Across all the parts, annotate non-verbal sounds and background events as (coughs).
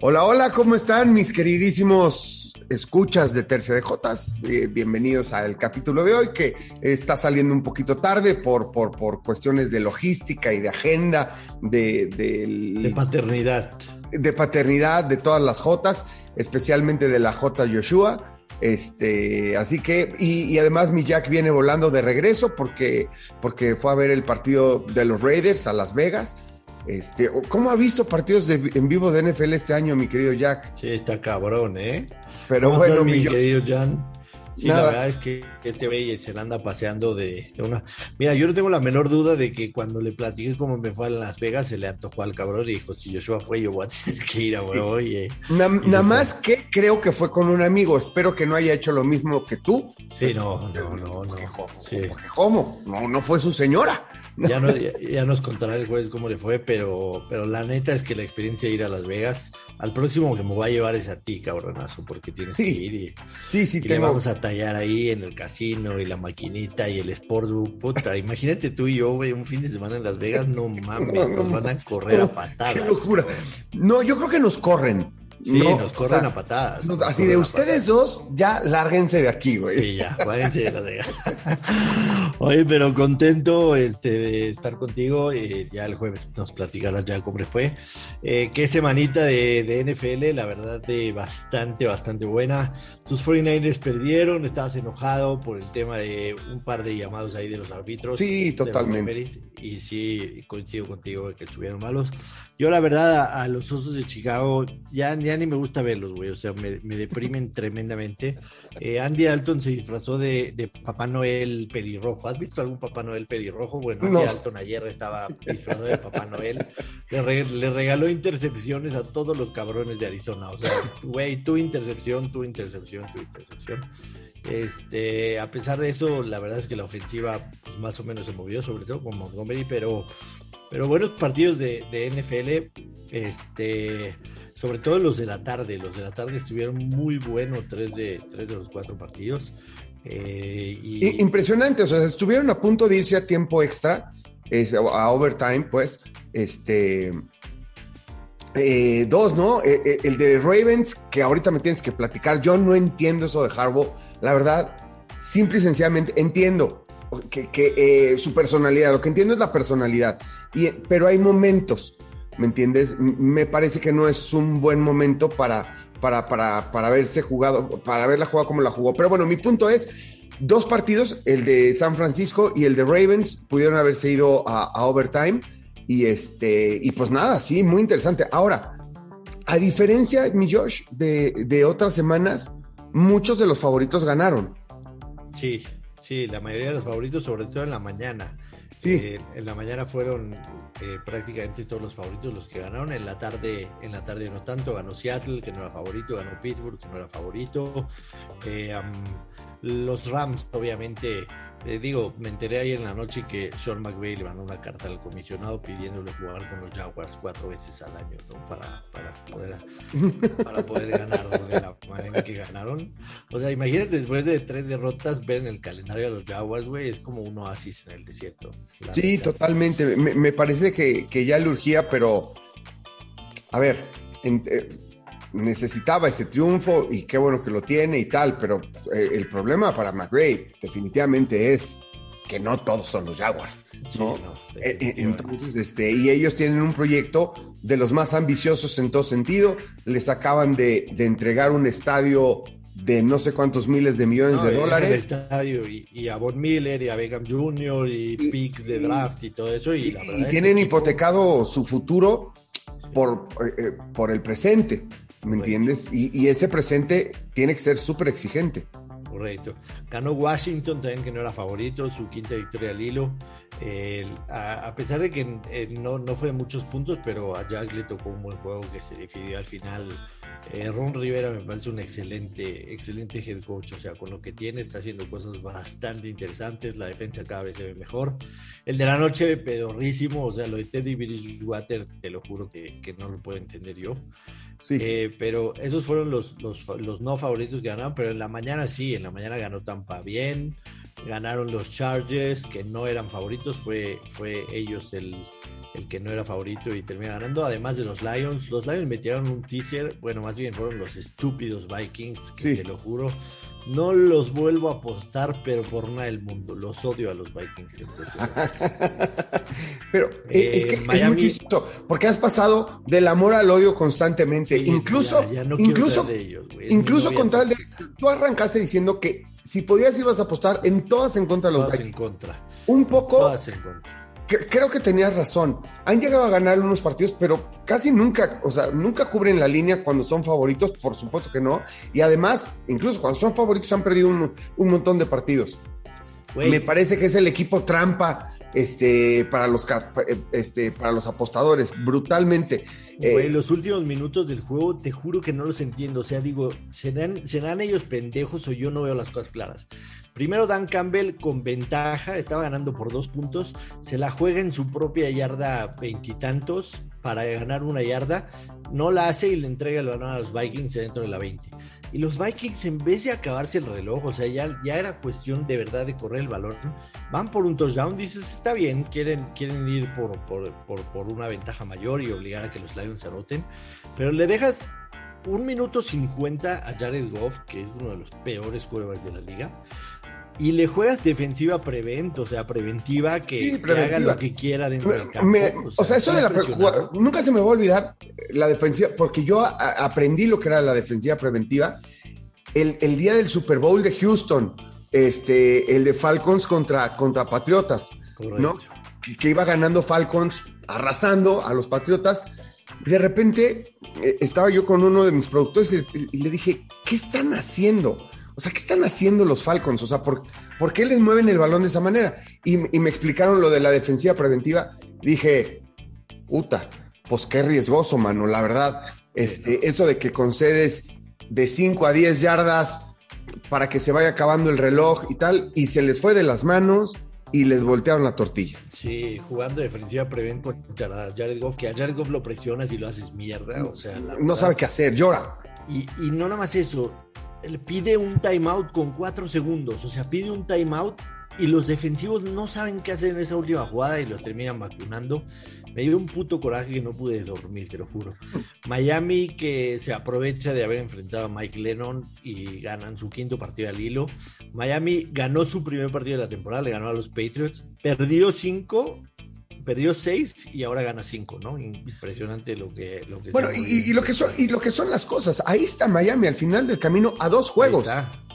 Hola, hola, ¿cómo están mis queridísimos escuchas de Tercia de Jotas? Eh, bienvenidos al capítulo de hoy que está saliendo un poquito tarde por, por, por cuestiones de logística y de agenda, de, del- De paternidad. de paternidad de todas las Jotas, especialmente de la J Joshua. Este, así que, y, y además mi Jack viene volando de regreso porque, porque fue a ver el partido de los Raiders a Las Vegas. Este, ¿cómo ha visto partidos de- en vivo de NFL este año, mi querido Jack? Sí, está cabrón, ¿eh? Pero ¿Cómo bueno, mi mi querido Jan. Sí, Nada. la verdad es que este güey se la anda paseando de, de una. Mira, yo no tengo la menor duda de que cuando le platiqué cómo me fue a Las Vegas, se le antojó al cabrón y dijo: Si Joshua fue, yo voy a tener que ir a Sí. na- nada fue. más que creo que fue con un amigo. Espero que no haya hecho lo mismo que tú. sí, no, no, no, no. jo- Sí. ¿Cómo? No, no fue su señora. Ya, no, ya, ya nos contará el juez cómo le fue, pero, pero la neta es que la experiencia de ir a Las Vegas, al próximo que me voy a llevar es a ti, cabronazo, porque tienes Sí, que ir y, Sí, sí, y le vamos a tallar ahí en el casino y la maquinita y el sportsbook. Puta, imagínate tú y yo, güey, un fin de semana en Las Vegas, no mames, No, nos no, van a correr a (laughs) Qué patadas. locura. No, yo creo que nos corren. Sí, No, nos o corren sea, a patadas. No, así de ustedes dos, ya lárguense de aquí, güey. Sí, ya, váyanse de Las (laughs) Vegas. Oye, pero contento este, de estar contigo. eh, ya el jueves nos platicarás ya cómo fue. Eh, qué semanita de, de NFL, la verdad, de bastante, bastante buena. Tus 49ers perdieron, estabas enojado por el tema de un par de llamados ahí de los árbitros. Sí, de totalmente. Y sí, coincido contigo de que estuvieron malos. Yo, la verdad, a, a los Osos de Chicago ya, ya ni me gusta verlos, güey. O sea, me, me deprimen (laughs) tremendamente. Eh, Andy Alton se disfrazó de, de Papá Noel pelirrojo. ¿Has visto algún Papá Noel pelirrojo? Bueno, Andy No. Alton ayer estaba disfrazado de Papá Noel. Le, re- le regaló intercepciones a todos los cabrones de Arizona. O sea, güey, tu intercepción, tu intercepción, tu intercepción. Este, a pesar de eso, la verdad es que la ofensiva pues, más o menos se movió, sobre todo con Montgomery, pero, pero buenos partidos de, NFL, este, sobre todo los de la tarde. Los de la tarde estuvieron muy buenos, tres de, tres de los cuatro partidos. Eh, Impresionante, o sea, estuvieron a punto de irse a tiempo extra, a overtime, pues, este, eh, dos, ¿no? Eh, eh, el de Ravens, que ahorita me tienes que platicar, yo no entiendo eso de Harbaugh, la verdad, simple y sencillamente entiendo que, que, eh, su personalidad, lo que entiendo es la personalidad, y, pero hay momentos, ¿me entiendes? Me parece que no es un buen momento para, para, para, para haberse jugado, para haberla jugado como la jugó, pero bueno, mi punto es, dos partidos, el de San Francisco y el de Ravens, pudieron haberse ido a overtime. Y este, y pues nada, sí, muy interesante. Ahora, a diferencia, mi Josh, de, de otras semanas, muchos de los favoritos ganaron. Sí, sí, la mayoría de los favoritos, sobre todo en la mañana. Sí. Eh, en la mañana fueron eh, prácticamente todos los favoritos los que ganaron. En la tarde, en la tarde no tanto. Ganó Seattle, que no era favorito, ganó Pittsburgh, que no era favorito. Eh, los Rams, obviamente, eh, digo, me enteré ayer en la noche que Sean McVay le mandó una carta al comisionado pidiéndole jugar con los Jaguars cuatro veces al año, ¿no? Para, para poder para poder ganar de la manera que ganaron. O sea, imagínate después de tres derrotas ver en el calendario a los Jaguars, güey, es como un oasis en el desierto. Sí, totalmente. Me, me parece que, que ya le urgía, pero a ver, en- eh, necesitaba ese triunfo y qué bueno que lo tiene y tal, pero eh, el problema para McRae definitivamente es que no todos son los Jaguars. Sí, ¿no? no, Eh, eh. Entonces, este, y ellos tienen un proyecto de los más ambiciosos en todo sentido. Les acaban de, de entregar un estadio de no sé cuántos miles de millones No, de en el dólares. estadio, y, y a Von Miller y a Beckham Jr. y, Y- picks de draft y todo eso. Y, Y, la tienen hipotecado su futuro por, eh, eh, por el presente, ¿me entiendes? Y, y ese presente tiene que ser súper exigente. Correcto. Ganó Washington también, que no era favorito, su quinta victoria al hilo. Eh, a, a pesar de que eh, no, no fue de muchos puntos, pero a Jack le tocó un buen juego que se decidió al final. Eh, Ron Rivera me parece un excelente, excelente head coach. O sea, con lo que tiene está haciendo cosas bastante interesantes. La defensa cada vez se ve mejor. El de la noche, pedorrísimo. O sea, lo de Teddy Bridgewater, te lo juro que, que no lo puedo entender yo. Sí. Eh, pero esos fueron los, los, los no favoritos que ganaron, pero en la mañana sí, en la mañana ganó Tampa bien, ganaron los Chargers, que no eran favoritos, fue, fue ellos el, el que no era favorito y termina ganando, además de los Lions. Los Lions metieron un teaser, bueno, más bien fueron los estúpidos Vikings, que te lo juro, no los vuelvo a apostar, pero por nada del mundo, los odio a los Vikings. (laughs) pero eh, es que Miami, es porque has pasado del amor al odio constantemente, incluso, incluso, incluso con tal de, tú arrancaste diciendo que si podías ibas a apostar en todas en contra de los Vikings. en contra. Un poco. Todas en contra creo que tenías razón. Han llegado a ganar unos partidos, pero casi nunca, o sea, nunca cubren la línea cuando son favoritos, por supuesto que no. Y además, incluso cuando son favoritos han perdido un, montón de partidos. Me parece que es el equipo trampa este, para, los, este, para los apostadores, brutalmente. Güey, eh, los últimos minutos del juego, te juro que no los entiendo. O sea, digo, ¿serán, ¿serán ellos pendejos o yo no veo las cosas claras? Primero Dan Campbell con ventaja, estaba ganando por dos puntos, se la juega en su propia yarda veintitantos para ganar una yarda, no la hace y le entrega el balón a los Vikings dentro de la 20. Y los Vikings, en vez de acabarse el reloj, o sea, ya, ya era cuestión de verdad de correr el balón, van por un touchdown, dices, está bien, quieren, quieren ir por, por, por, una ventaja mayor y obligar a que los Lions se anoten, pero le dejas un minuto 50 a Jared Goff, que es uno de los peores quarterbacks de la liga, y le juegas defensiva prevent, o sea, preventiva que, haga lo que quiera dentro del campo. o, sea, eso de la nunca se me va a olvidar la defensiva, porque yo aprendí lo que era la defensiva preventiva el, día del Super Bowl de Houston, este, el de Falcons contra, contra Patriotas, ¿no? Que, iba ganando Falcons, arrasando a los Patriotas. De repente eh, estaba yo con uno de mis productores y le dije, ¿qué están haciendo? O sea, ¿qué están haciendo los Falcons? O sea, ¿por, ¿por qué les mueven el balón de esa manera? Y, me explicaron lo de la defensiva preventiva. Dije, puta, pues qué riesgoso, mano, la verdad. Este, eso de que concedes de 5 a 10 yardas para que se vaya acabando el reloj y tal, y se les fue de las manos y les voltearon la tortilla. Sí, jugando defensiva prevent contra Jared Goff, que a Jared Goff lo presionas y lo haces mierda, o sea, no sabe qué hacer, llora. Y, y no nada más eso, pide un timeout con cuatro segundos, o sea, pide un timeout y los defensivos no saben qué hacer en esa última jugada y lo terminan vacunando. Me dio un puto coraje que no pude dormir, te lo juro. (laughs) Miami que se aprovecha de haber enfrentado a Mike Lennon y ganan su quinto partido al hilo. Miami ganó su primer partido de la temporada, le ganó a los Patriots, perdió cinco perdió seis y ahora gana cinco, ¿no? Impresionante lo que... Lo que bueno, y, lo que son, y lo que son las cosas. Ahí está Miami al final del camino a dos juegos.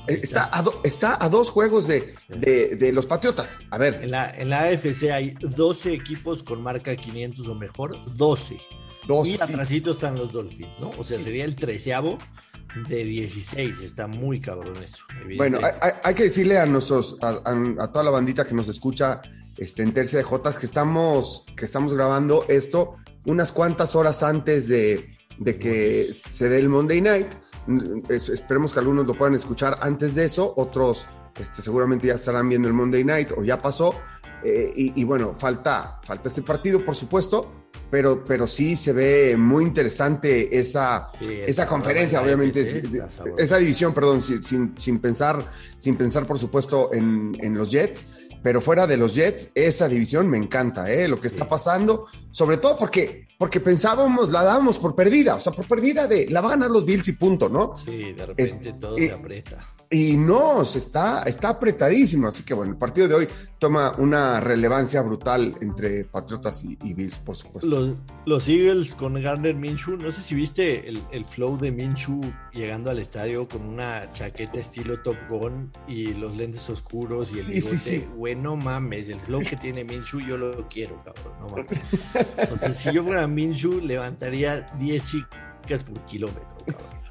Está, a está, a dos juegos de, de, los Patriotas. A ver. En la, en la AFC hay 12 equipos con marca 500 o mejor. 12. 12 y atrásito están los Dolphins, ¿no? O sea, sería el treceavo de 16. Está muy cabrón eso. Bueno, hay, que decirle a nuestros, a, a, toda la bandita que nos escucha este, en Tercia de Jotas, que estamos, que estamos grabando esto unas cuantas horas antes de, que se dé el Monday Night. esperemos que algunos lo puedan escuchar antes de eso, otros este, seguramente ya estarán viendo el Monday Night o ya pasó. Eh, y, bueno, falta, falta este partido, por supuesto, pero, pero sí se ve muy interesante esa, esa conferencia, obviamente, esa división, perdón, sin, sin, pensar, sin pensar, por supuesto, en, en los Jets. Pero fuera de los Jets, esa división me encanta, ¿eh? Lo que está pasando, sobre todo porque, porque pensábamos, la dábamos por perdida, o sea, por perdida de la van a ganar los Bills y punto, ¿no? Sí, de repente todo se aprieta. Y no, está, está apretadísimo. Así que bueno, el partido de hoy toma una relevancia brutal entre Patriotas y, Bills, por supuesto. Los, los, Eagles con Gardner Minshew, no sé si viste el, flow de Minshew llegando al estadio con una chaqueta estilo Top Gun y los lentes oscuros y el sí, sí, sí. Güey, no mames, el flow que tiene Minshew yo lo quiero, cabrón, no mames. (laughs) O sea, si yo fuera Minshew, levantaría 10 chicas por kilómetro, cabrón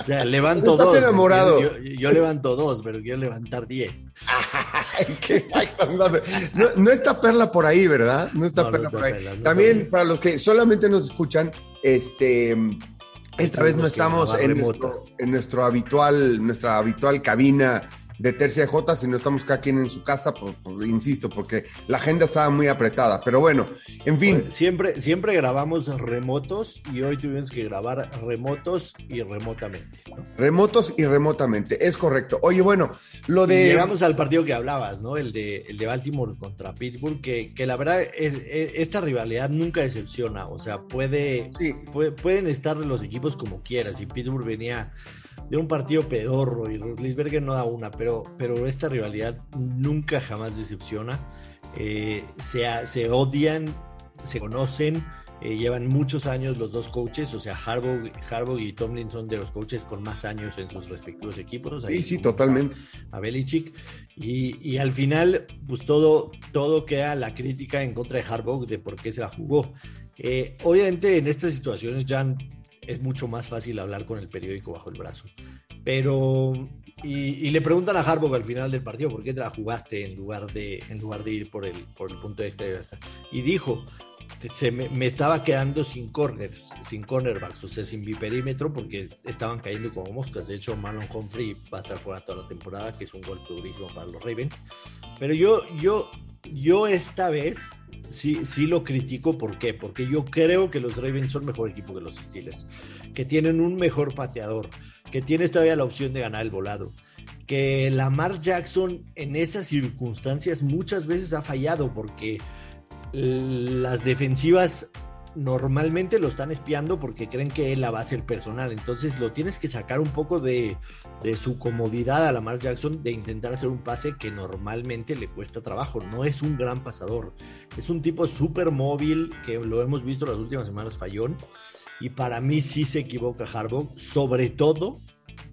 o sea, levanto ¿Estás dos. enamorado. Yo, levanto dos, pero quiero levantar diez. (laughs) no, no, está Perla por ahí, ¿verdad? No está Perla por ahí. También para los que solamente nos escuchan, este. Esta vez no estamos en nuestro, en nuestro habitual, nuestra habitual cabina de tercia de J, sino estamos cada quien en su casa, insisto, porque la agenda estaba muy apretada. Pero bueno, en fin. siempre, siempre grabamos remotos y hoy tuvimos que grabar remotos y remotamente. Remotos y remotamente, es correcto. Oye, bueno, lo de. llegamos al partido que hablabas, ¿no? El de, el de Baltimore contra Pittsburgh, que, que la verdad, esta rivalidad nunca decepciona. O sea, puede, pueden estar los equipos como quieras. Y Pittsburgh venía de un partido pedorro y Lisberger no da una, pero, pero esta rivalidad nunca jamás decepciona. Eh, se, se, odian, se conocen, eh, llevan muchos años los dos coaches, o sea, Harbaugh, y Tomlin son de los coaches con más años en sus respectivos equipos. sí, sí, totalmente. A, Belichick. Y, y, al final, pues todo, todo queda la crítica en contra de Harbaugh de por qué se la jugó. Eh, obviamente en estas situaciones ya es mucho más fácil hablar con el periódico bajo el brazo. Pero, y, le preguntan a Harbaugh al final del partido, ¿por qué te la jugaste en lugar de, en lugar de ir por el, por el punto de extra? Y dijo, se me, estaba quedando sin corners, sin cornerbacks, o sea, sin biperímetro, porque estaban cayendo como moscas. De hecho, Marlon Humphrey va a estar fuera toda la temporada, que es un golpe durísimo para los Ravens. Pero yo, yo, yo esta vez sí, sí lo critico. ¿Por qué? Porque yo creo que los Ravens son mejor equipo que los Steelers, que tienen un mejor pateador, que tienes todavía la opción de ganar el volado. Que Lamar Jackson en esas circunstancias muchas veces ha fallado porque las defensivas normalmente lo están espiando porque creen que él la va a ser personal. Entonces lo tienes que sacar un poco de, su comodidad a Lamar Jackson de intentar hacer un pase que normalmente le cuesta trabajo. No es un gran pasador. Es un tipo súper móvil que lo hemos visto las últimas semanas fallón. Y para mí sí se equivoca Harbaugh, sobre todo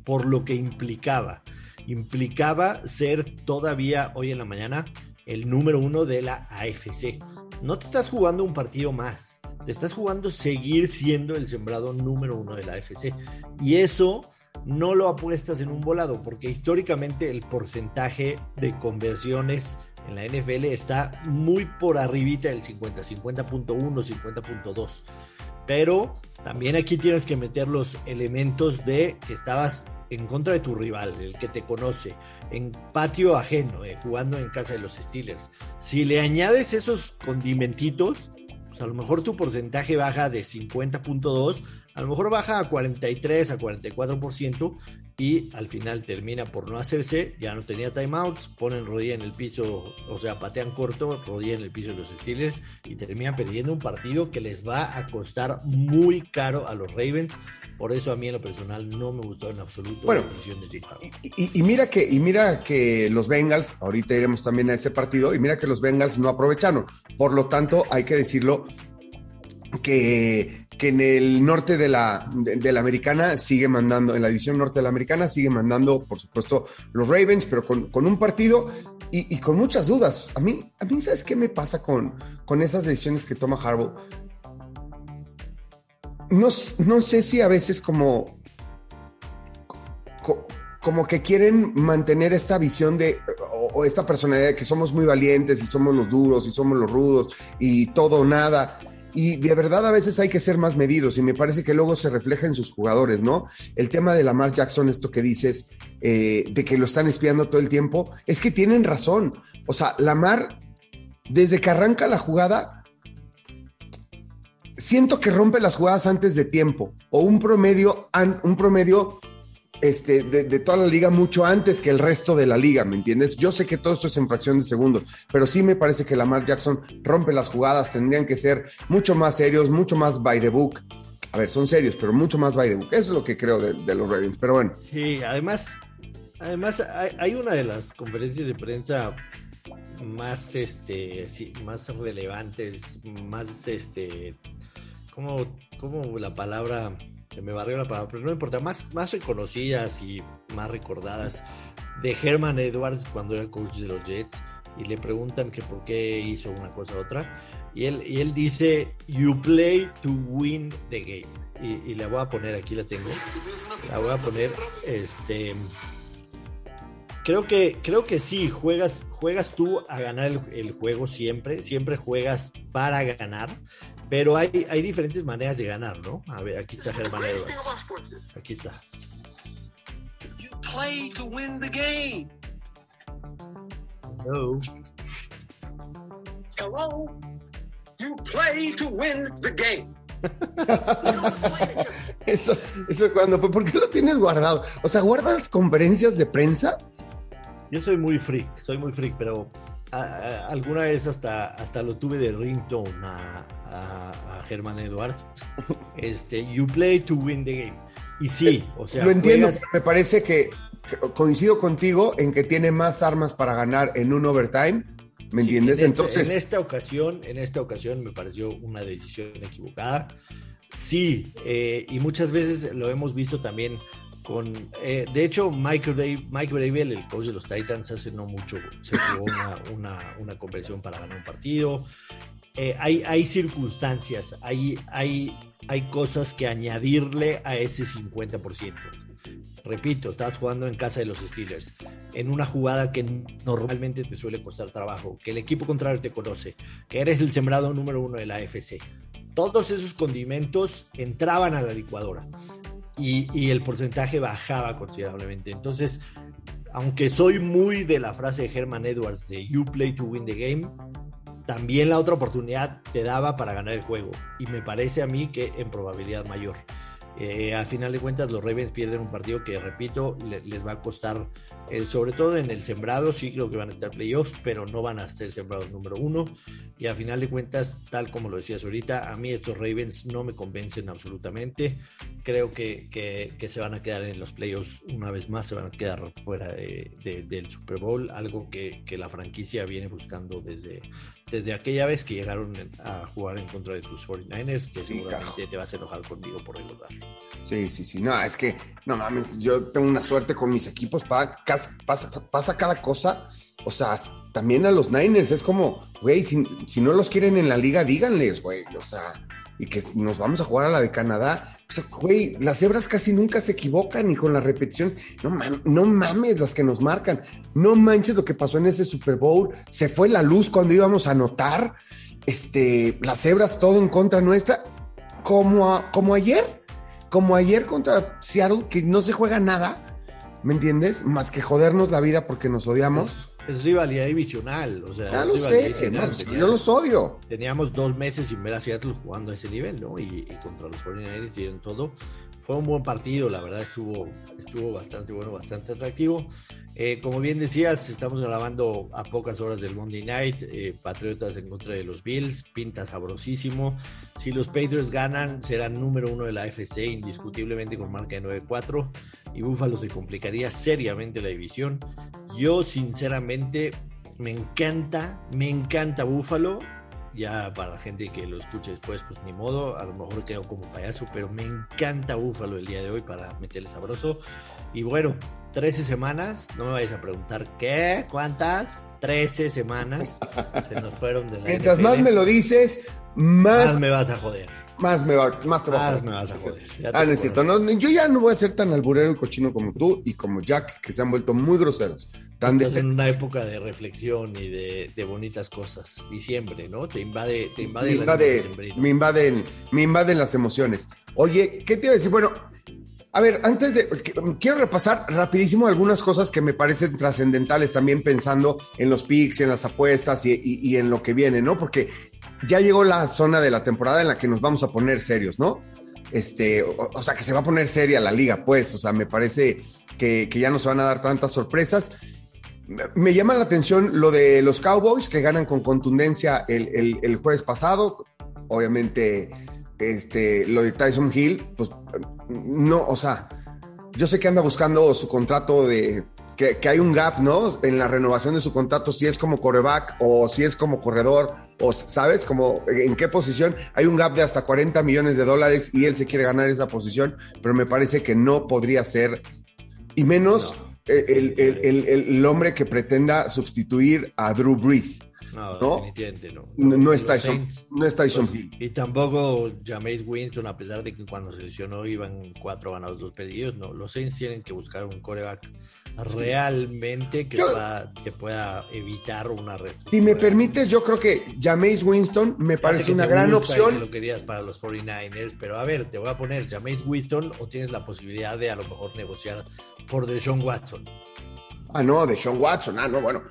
por lo que implicaba. Implicaba ser todavía hoy en la mañana el número uno de la AFC. No te estás jugando un partido más te estás jugando seguir siendo el sembrado número uno de la AFC. Y eso no lo apuestas en un volado, porque históricamente el porcentaje de conversiones en la NFL está muy por arribita del 50, 50.1, 50.2. Pero también aquí tienes que meter los elementos de que estabas en contra de tu rival, el que te conoce, en patio ajeno, eh, jugando en casa de los Steelers. Si le añades esos condimentitos, pues, a lo mejor tu porcentaje baja de 50.2, a lo mejor baja a 43, a 44% y al final termina por no hacerse, ya no tenía timeouts, ponen rodilla en el piso, o sea, patean corto, rodilla en el piso de los Steelers y terminan perdiendo un partido que les va a costar muy caro a los Ravens. Por eso a mí en lo personal no me gustó en absoluto bueno, y, y, mira que, y mira que los Bengals, ahorita iremos también a ese partido, y mira que los Bengals no aprovecharon. Por lo tanto, hay que decirlo que, que en el norte de la, de, la americana sigue mandando, en la división norte de la americana sigue mandando, por supuesto, los Ravens, pero con, con un partido y, con muchas dudas. A mí, a mí, ¿sabes qué me pasa con, con esas decisiones que toma Harbaugh? no, no sé si a veces como, como que quieren mantener esta visión de, o, esta personalidad de que somos muy valientes y somos los duros y somos los rudos y todo o nada. Y de verdad a veces hay que ser más medidos y me parece que luego se refleja en sus jugadores, ¿no? El tema de Lamar Jackson, esto que dices, eh, de que lo están espiando todo el tiempo, es que tienen razón. O sea, Lamar, desde que arranca la jugada, siento que rompe las jugadas antes de tiempo o un promedio, un promedio este, de, toda la liga mucho antes que el resto de la liga, ¿me entiendes? Yo sé que todo esto es en fracción de segundos, pero sí me parece que Lamar Jackson rompe las jugadas, tendrían que ser mucho más serios, mucho más by the book. A ver, son serios, pero mucho más by the book. Eso es lo que creo de, los Ravens, pero bueno. Sí, además, además hay, una de las conferencias de prensa más, este, más relevantes, más, este, como, como la palabra, se me barrió la palabra, pero no importa, más, más reconocidas y más recordadas de Herman Edwards cuando era coach de los Jets y le preguntan que por qué hizo una cosa u otra y él, y él dice, you play to win the game. Y, y la voy a poner, aquí la tengo, la voy a poner, este... Creo que, creo que sí, juegas, juegas tú a ganar el, el, juego siempre, siempre juegas para ganar, pero hay, hay diferentes maneras de ganar, ¿no? A ver, aquí está Germán Edwards. Aquí está. Hello. Hello. You play to win the game. (laughs) eso, eso cuando, ¿por qué lo tienes guardado? O sea, ¿guardas conferencias de prensa? Yo soy muy freak, soy muy freak, pero alguna vez hasta, hasta lo tuve de ringtone a, a, Germán Edwards. (laughs) Este, you play to win the game. Y sí, o sea. Lo entiendo, me parece que, coincido contigo en que tiene más armas para ganar en un overtime. ¿Me entiendes? En este, Entonces. En esta ocasión, en esta ocasión me pareció una decisión equivocada. Sí, eh, y muchas veces lo hemos visto también con, eh, de hecho, Mike, Dave, Mike el coach de los Titans, hace no mucho se jugó una, una, una conversión para ganar un partido. Eh, hay, hay circunstancias, hay, hay, hay cosas que añadirle a ese 50%. Repito, estás jugando en casa de los Steelers, en una jugada que normalmente te suele costar trabajo, que el equipo contrario te conoce, que eres el sembrado número uno de la AFC. Todos esos condimentos entraban a la licuadora y, el porcentaje bajaba considerablemente. Entonces, aunque soy muy de la frase de Herman Edwards de You play to win the game, también la otra oportunidad te daba para ganar el juego. Y me parece a mí que en probabilidad mayor. Eh, al final de cuentas, los Ravens pierden un partido que, repito, les va a costar, eh, sobre todo en el sembrado, sí creo que van a estar playoffs, pero no van a ser sembrados número uno. Y al final de cuentas, tal como lo decías ahorita, a mí estos Ravens no me convencen absolutamente. Creo que, que, se van a quedar en los playoffs una vez más, se van a quedar fuera del Super Bowl, algo que, que la franquicia viene buscando desde, desde aquella vez que llegaron a jugar en contra de tus 49ers, que seguramente te vas a enojar conmigo por recordarlo. Sí, sí, sí. No, es que, no mames, yo tengo una suerte con mis equipos, pasa, pasa, cada cosa. O sea, también a los Niners es como, güey, si, si no los quieren en la liga, díganles, güey. O sea, y que nos vamos a jugar a la de Canadá. O sea, güey, las cebras casi nunca se equivocan y con la repetición, no, mames las que nos marcan. No manches lo que pasó en ese Super Bowl. Se fue la luz cuando íbamos a anotar. Este, las cebras todo en contra nuestra. Como, como ayer, como ayer contra Seattle, que no se juega nada. ¿Me entiendes? Más que jodernos la vida porque nos odiamos es rivalidad divisional. O sea, ya lo sé, yo los odio. Teníamos dos meses sin ver a Seattle jugando a ese nivel, ¿no? Y, contra los 49ers dieron todo. Fue un buen partido, la verdad estuvo, estuvo bastante bueno, bastante atractivo. Eh, como bien decías, estamos grabando a pocas horas del Monday Night. Eh, Patriotas en contra de los Bills, pinta sabrosísimo. Si los Patriots ganan, serán número uno de la FC, indiscutiblemente con marca de 9-4 y Buffalo se complicaría seriamente la división. Yo sinceramente me encanta, me encanta Buffalo. Ya para la gente que lo escuche después, pues ni modo, a lo mejor quedo como payaso, pero me encanta Buffalo el día de hoy para meterle sabroso. Y bueno, 13 semanas, no me vayas a preguntar qué, cuántas, 13 semanas (laughs) se nos fueron de la Mientras más me lo dices, más, más me vas a joder más me, va, más te Más me vas a joder. Ah, necesito. No, yo ya no voy a ser tan alburero y cochino como tú y como Jack, que se han vuelto muy groseros. Tan Estás en una época de reflexión y de, de, bonitas cosas. Diciembre, ¿no? Te invade, te invade, me, invade, me, invaden, me invaden las emociones. Oye, ¿qué te iba a decir? Bueno, a ver, antes de. Quiero repasar rapidísimo algunas cosas que me parecen trascendentales también pensando en los picks, en las apuestas y, y, en lo que viene, ¿no? Porque ya llegó la zona de la temporada en la que nos vamos a poner serios, ¿no? Este, o, sea, que se va a poner seria la liga, pues, o sea, me parece que, ya no se van a dar tantas sorpresas. Me llama la atención lo de los Cowboys que ganan con contundencia el, jueves pasado. Obviamente, este, lo de Tyson Hill, pues no, o sea, yo sé que anda buscando su contrato de que, hay un gap, ¿no? En la renovación de su contrato, si es como coreback o si es como corredor, o sabes, como en qué posición. Hay un gap de hasta 40 millones de dólares y él se quiere ganar esa posición, pero me parece que no podría ser, y menos el, el, hombre que pretenda sustituir a Drew Brees. No, definitivamente no. No, Tyson, no está Tyson Hill. Y tampoco Jameis Winston, a pesar de que cuando se lesionó iban cuatro ganados, dos perdidos, no. Los Saints tienen que buscar un coreback realmente que, pueda, evitar una restricción. Si me permites, yo creo que Jameis Winston me parece una gran opción. lo querías para los 49ers, pero a ver, te voy a poner Jameis Winston o tienes la posibilidad de a lo mejor negociar por Deshaun Watson. Ah, no, Deshaun Watson, ah, no, bueno.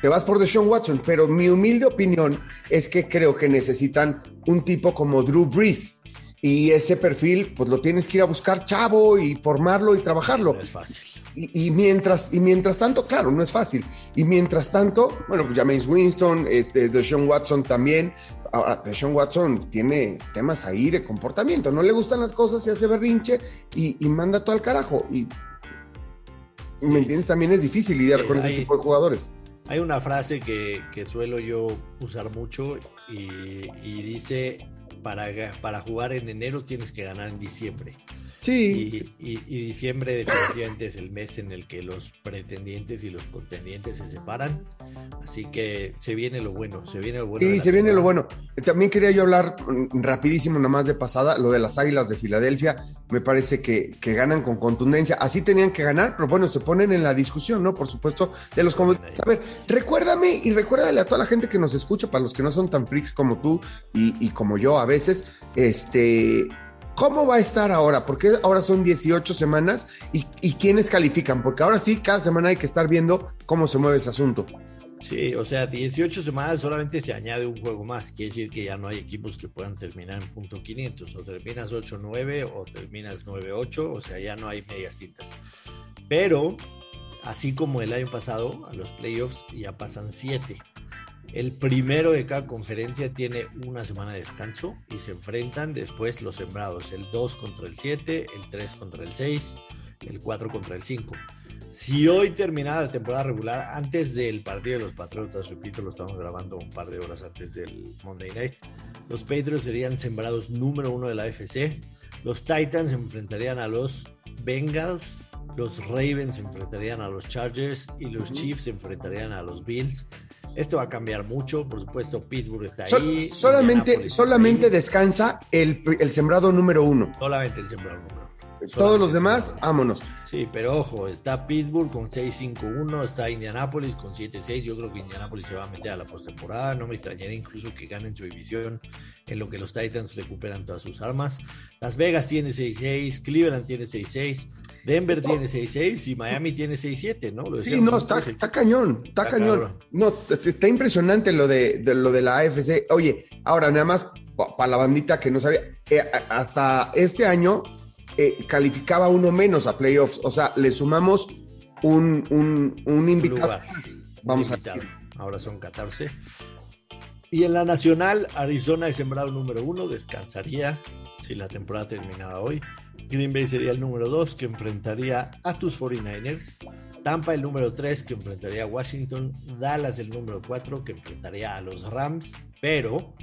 Te vas por Deshaun Watson, pero mi humilde opinión es que creo que necesitan un tipo como Drew Brees. Y ese perfil, pues lo tienes que ir a buscar chavo y formarlo y trabajarlo. No es fácil. Y, y mientras, y mientras tanto, claro, no es fácil. Y mientras tanto, bueno, pues James Winston, este, Deshaun Watson también. Ahora, Deshaun Watson tiene temas ahí de comportamiento. No le gustan las cosas, se hace berrinche y, y manda todo al carajo. Y, ¿me entiendes? También es difícil lidiar con ese tipo de jugadores. Hay una frase que, que suelo yo usar mucho y, dice, para, para jugar en enero tienes que ganar en diciembre. Sí, Y, y- y diciembre definitivamente es el mes en el que los pretendientes y los contendientes se separan. Así que se viene lo bueno, se viene lo bueno. Sí, se viene lo bueno. También quería yo hablar mm, rapidísimo, nomás de pasada, lo de las Águilas de Filadelfia. Me parece que, que ganan con contundencia. Así tenían que ganar, pero bueno, se ponen en la discusión, ¿no? Por supuesto, de los como. A ver, recuérdame y recuérdale a toda la gente que nos escucha, para los que no son tan freaks como tú y, y como yo a veces, este. ¿Cómo va a estar ahora? Porque ahora son 18 semanas y, y quiénes califican, porque ahora sí, cada semana hay que estar viendo cómo se mueve ese asunto. Sí, o sea, 18 semanas solamente se añade un juego más. Quiere decir que ya no hay equipos que puedan terminar en punto 500. O terminas 8-9 o terminas 9-8. O sea, ya no hay medias tintas. Pero, así como el año pasado, a los playoffs ya pasan 7. El primero de cada conferencia tiene una semana de descanso y se enfrentan después los sembrados. El 2 contra el 7, el 3 contra el 6, el 4 contra el 5. Si hoy terminara la temporada regular, antes del partido de los Patriotas, repito, lo estamos grabando un par de horas antes del Monday Night, los Patriots serían sembrados número uno de la AFC, los Titans enfrentarían a los Bengals, los Ravens enfrentarían a los Chargers y los Chiefs se enfrentarían a los Bills. Esto va a cambiar mucho, por supuesto, Pittsburgh está ahí. solamente solamente ahí. descansa el, el sembrado número uno. Solamente el sembrado número uno. Todos Solamente los demás, vámonos. Sí, pero ojo, está Pittsburgh con 6-5-1, está Indianapolis con 7-6. Yo creo que Indianapolis se va a meter a la postemporada. No me extrañaría incluso que ganen su división en lo que los Titans recuperan todas sus armas. Las Vegas tiene 6-6, Cleveland tiene 6-6, Denver tiene 6-6 y Miami tiene 6-7, ¿no? Lo Sí, no, está, está cañón, está, Está cañón. cabrón. No, está impresionante lo de, de lo de la AFC. Oye, ahora nada más para la bandita que no sabía, eh, hasta este año eh, calificaba uno menos a playoffs, o sea, le sumamos un, un, un invitado. lugar. Vamos a. Ahora son 14. Y en la nacional, Arizona es sembrado número uno, descansaría si la temporada terminaba hoy. Green Bay sería el número 2 que enfrentaría a tus 49ers. Tampa el número 3 que enfrentaría a Washington. Dallas el número 4 que enfrentaría a los Rams. Pero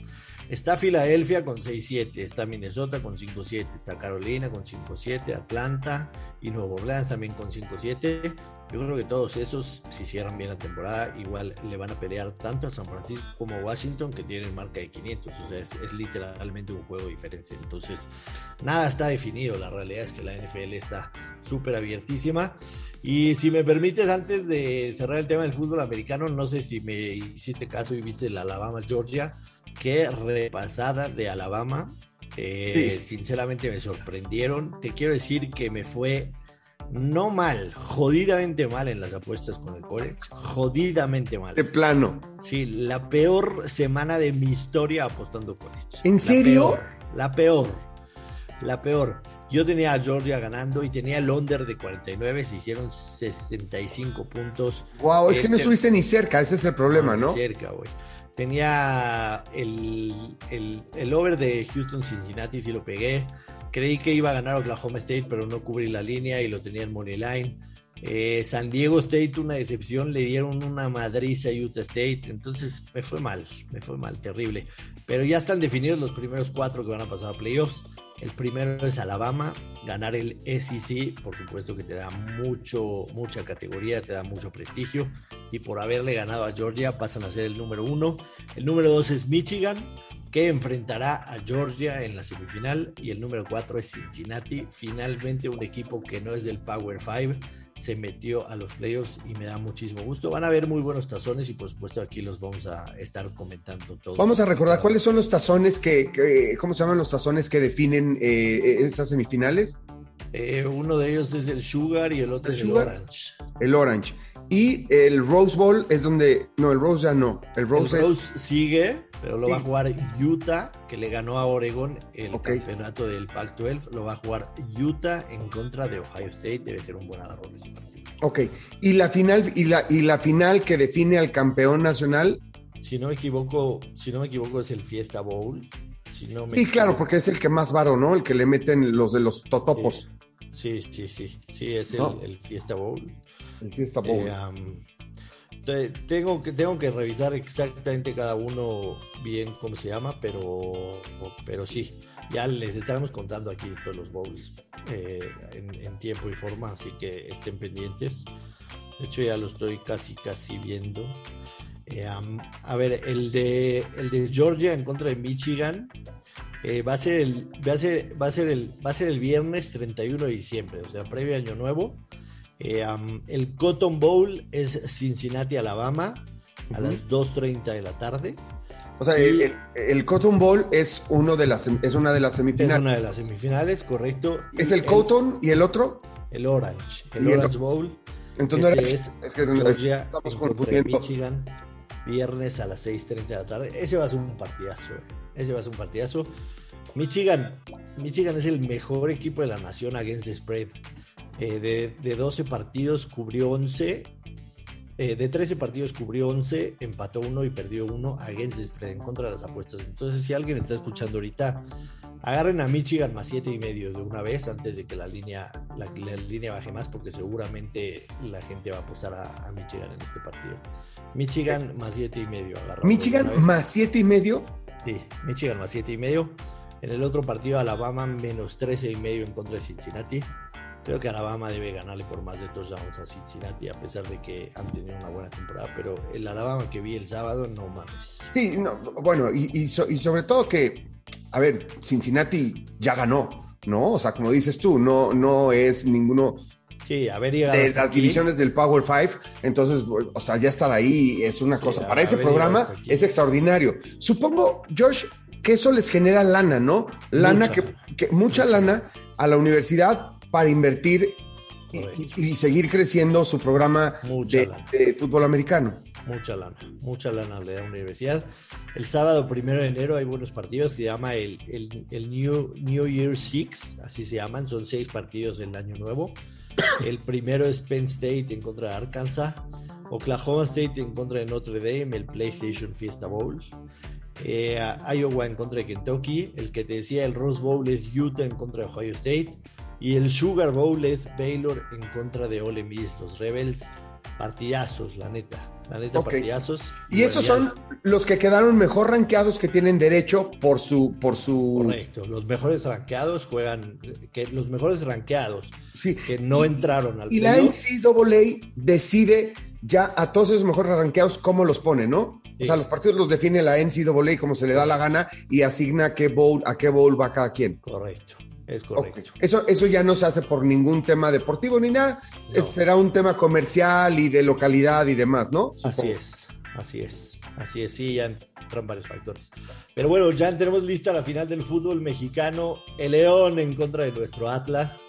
está Filadelfia con 6-7. Está Minnesota con 5-7. Está Carolina con 5-7. Atlanta y Nueva Orleans también con 5-7. Yo creo que todos esos, si cierran bien la temporada, igual le van a pelear tanto a San Francisco como a Washington, que tienen marca de 500. O sea, es, literalmente un juego diferente. Entonces, nada está definido. La realidad es que la NFL está súper abiertísima. Y si me permites, antes de cerrar el tema del fútbol americano, no sé si me hiciste caso y viste la Alabama-Georgia. Qué repasada de Alabama. Eh, Sinceramente me sorprendieron. Te quiero decir que me fue no mal, jodidamente mal en las apuestas con el college. Jodidamente mal. De plano. Sí, la peor semana de mi historia apostando college. ¿En La serio? peor, La peor. La peor. Yo tenía a Georgia ganando y tenía el under de 49, se hicieron 65 puntos. Wow, es que no Este- estuviste ni cerca, ese es el problema, ni ¿no? Cerca, güey. Tenía el, el, over de Houston Cincinnati, si lo pegué. Creí que iba a ganar Oklahoma State, pero no cubrí la línea y lo tenía en Money Line. Eh, San Diego State, una decepción, le dieron una madriza a Utah State, entonces me fue mal, me fue mal, terrible. Pero ya están definidos los primeros cuatro que van a pasar a playoffs. El primero es Alabama, ganar el SEC, por supuesto que te da mucho, mucha categoría, te da mucho prestigio. Y por haberle ganado a Georgia pasan a ser el número uno. El número dos es Michigan, que enfrentará a Georgia en la semifinal. Y el número cuatro es Cincinnati, finalmente un equipo que no es del Power Five se metió a los playoffs y me da muchísimo gusto. Van a haber muy buenos tazones y por supuesto aquí los vamos a estar comentando todos. Vamos a recordar cuáles son los tazones que, que- ¿cómo se llaman los tazones que definen eh, estas semifinales? Eh, uno de ellos es el Sugar y el otro ¿El es el Orange. El Orange. Y el Rose Bowl es donde. No, el Rose ya no. El Rose, el es. Rose sigue, pero lo va a jugar Utah, que le ganó a Oregon el campeonato del Pac-12. Lo va a jugar Utah en contra de Ohio State. Debe ser un buen agarrón partido. Ok. Y la final, y la, y la final que define al campeón nacional. Si no me equivoco, si no me equivoco, es el Fiesta Bowl. Si no me Sí, claro, porque es el que más varo, ¿no? El que le meten los de los totopos. Sí, sí, sí. Sí, es el, No. el Fiesta Bowl. El Fiesta Bowl. Eh, am, te- tengo, que, tengo que revisar exactamente cada uno bien cómo se llama, pero, pero sí, ya les estaremos contando aquí todos los bowls eh, en, en tiempo y forma, así que estén pendientes. De hecho, ya lo estoy casi, casi viendo. Eh, am, a ver, el de, el de Georgia en contra de Michigan eh, va, a ser el, va, a ser, va, a ser el, va a ser el viernes 31 de diciembre, o sea, previo Año Nuevo. Eh, el Cotton Bowl es Cincinnati, Alabama, a las 2.30 de la tarde. O sea, el, el- el Cotton Bowl es uno de las es una de las Es semifinales. una de las semifinales, correcto. Es el Cotton y el otro. El Orange. El Orange Bowl. Entonces no Ese era- es es que Georgia estamos confundiendo. Michigan, viernes a las 6.30 de la tarde. Ese va a ser un partidazo. eh. Ese va a ser un partidazo. Michigan, Michigan es el mejor equipo de la nación against the spread. Eh, de, de 12 partidos cubrió 11. eh, de 13 partidos cubrió 11, empató uno y perdió uno against the spread en contra de las apuestas. Entonces, si alguien está escuchando ahorita, agarren a Michigan más 7 y medio de una vez antes de que la línea, la, la línea baje más, porque seguramente la gente va a apostar a, a Michigan en este partido. Michigan más 7 y medio. Michigan más siete y medio. Sí, Michigan más 7 y medio. En el otro partido, Alabama menos 13 y medio en contra de Cincinnati. Creo que Alabama debe ganarle por más de touchdowns a Cincinnati, a pesar de que han tenido una buena temporada. Pero el Alabama que vi el sábado, no mames. Sí, no, bueno, y, y so- y sobre todo que, a ver, Cincinnati ya ganó, ¿no? O sea, como dices tú, no, no es ninguno Sí, haber llegado de las aquí, divisiones del Power Five, entonces, o sea, ya estar ahí es una cosa. Para ese programa es extraordinario. Supongo, Josh, que eso les genera lana, ¿no? Lana Mucha. que, Mucha. lana a la universidad para invertir y, seguir creciendo su programa de, fútbol americano. Mucha lana, mucha lana le da a una universidad. El sábado primero de enero hay buenos partidos, se llama el, el, el New, New Year Six, así se llaman, son seis partidos del año nuevo. (coughs) El primero es Penn State en contra de Arkansas, Oklahoma State en contra de Notre Dame, el PlayStation Fiesta Bowl. Eh, Iowa en contra de Kentucky, el que te decía el Rose Bowl es Utah en contra de Ohio State y el Sugar Bowl es Baylor en contra de Ole Miss, los Rebels. Partidazos, la neta. La neta, partidazos. Y esos son los que quedaron mejor rankeados que tienen derecho por su, por su. Correcto. Los mejores rankeados juegan. Que los mejores rankeados Sí. que no entraron al Y la NCAA decide ya a todos esos mejores rankeados cómo los pone, ¿no? O sea, los partidos los define la NCAA como se le da la gana y asigna qué bowl, a qué bowl va cada quien. Correcto. Es correcto. Eso, eso ya no se hace por ningún tema deportivo ni nada. No. Será un tema comercial y de localidad y demás, ¿no? Así es. Así es. Así es. Sí, ya entran varios factores. Pero bueno, ya tenemos lista la final del fútbol mexicano. El León en contra de nuestro Atlas.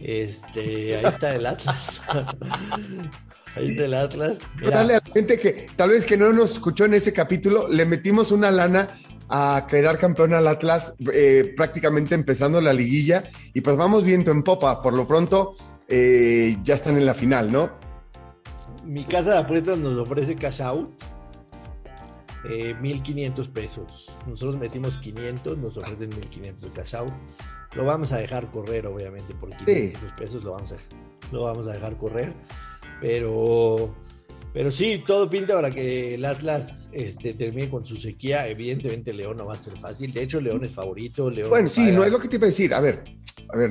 Este, ahí está el Atlas. (laughs) ahí está el Atlas. Mira, Dale a la gente que tal vez que no nos escuchó en ese capítulo, le metimos una lana a quedar campeón al Atlas eh, prácticamente empezando la liguilla y pues vamos viento en popa. Por lo pronto eh, ya están en la final, ¿no? Mi casa de apuestas nos ofrece cash out. Eh, 1500 pesos. Nosotros metimos 500, nos ofrecen 1500 de cash out. Lo vamos a dejar correr, obviamente, por 500 pesos lo vamos, a, lo vamos a dejar correr. Pero, pero sí, todo pinta para que el Atlas este, termine con su sequía. Evidentemente, León no va a ser fácil. De hecho, León es favorito. León Bueno, sí, paga- no es lo que te iba a decir. A ver, a ver,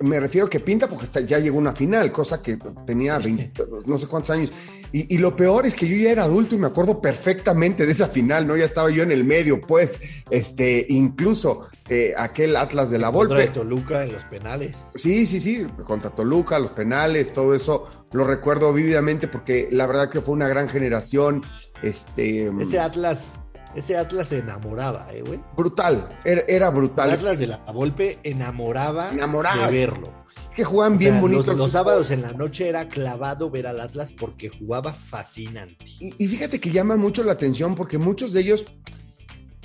me refiero que pinta porque está- ya llegó una final, cosa que tenía 20, (laughs) no sé cuántos años. Y, y lo peor es que yo ya era adulto y me acuerdo perfectamente de esa final, ¿no? Ya estaba yo en el medio, pues, este, incluso eh, aquel Atlas de la contra Volpe. Toluca en los penales. Sí, sí, sí, contra Toluca, los penales, todo eso lo recuerdo vívidamente porque la verdad que fue una gran generación. Este, Ese Atlas, ese Atlas se enamoraba, ¿eh, güey? Brutal, era, era brutal. El Atlas de la Volpe enamoraba Enamoraba. de verlo. Es que jugaban O bien sea, bonito. Los, los sábados en la noche era clavado ver al Atlas porque jugaba fascinante. Y, y fíjate que llama mucho la atención porque muchos de ellos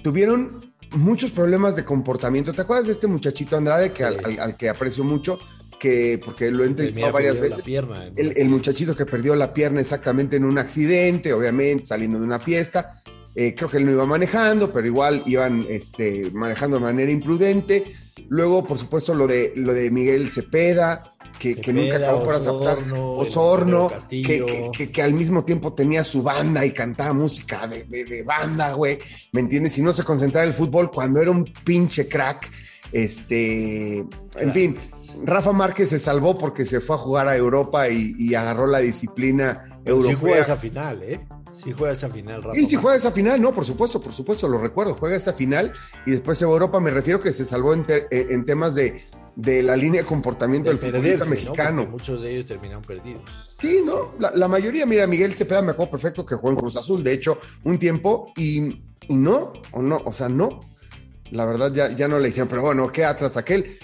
tuvieron muchos problemas de comportamiento. ¿Te acuerdas de este muchachito Andrade que al, Sí. al- al que aprecio mucho? Que, porque lo he entrevistado varias veces. pierna, ¿no? El, el muchachito que perdió la pierna exactamente en un accidente, obviamente, saliendo de una fiesta. Eh, creo que él no iba manejando, pero igual iban este, manejando de manera imprudente. Luego, por supuesto, lo de, lo de Miguel Cepeda, que, que nunca acabó por aceptar. Osorno, que, que, al mismo tiempo tenía su banda y cantaba música de, de- de banda, güey. ¿Me entiendes? Y no se concentraba en el fútbol cuando era un pinche crack. Este, en fin, Rafa Márquez se salvó porque se fue a jugar a Europa y, y agarró la disciplina Sí juega europea. esa final, ¿eh? Sí juega esa final, Rafa. Y si juega esa final, no, por supuesto, por supuesto, lo recuerdo, juega esa final y después Europa, me refiero que se salvó en, te- eh, en temas de, de la línea de comportamiento De del futbolista mexicano. Muchos de ellos terminaron perdidos. Sí, ¿no? La, la mayoría, mira, Miguel Cepeda me acuerdo perfecto que jugó en Cruz Azul, de hecho, un tiempo, y, y no, o no, o sea, no. La verdad ya, ya no le hicieron, pero bueno, ¿qué Atlas aquel?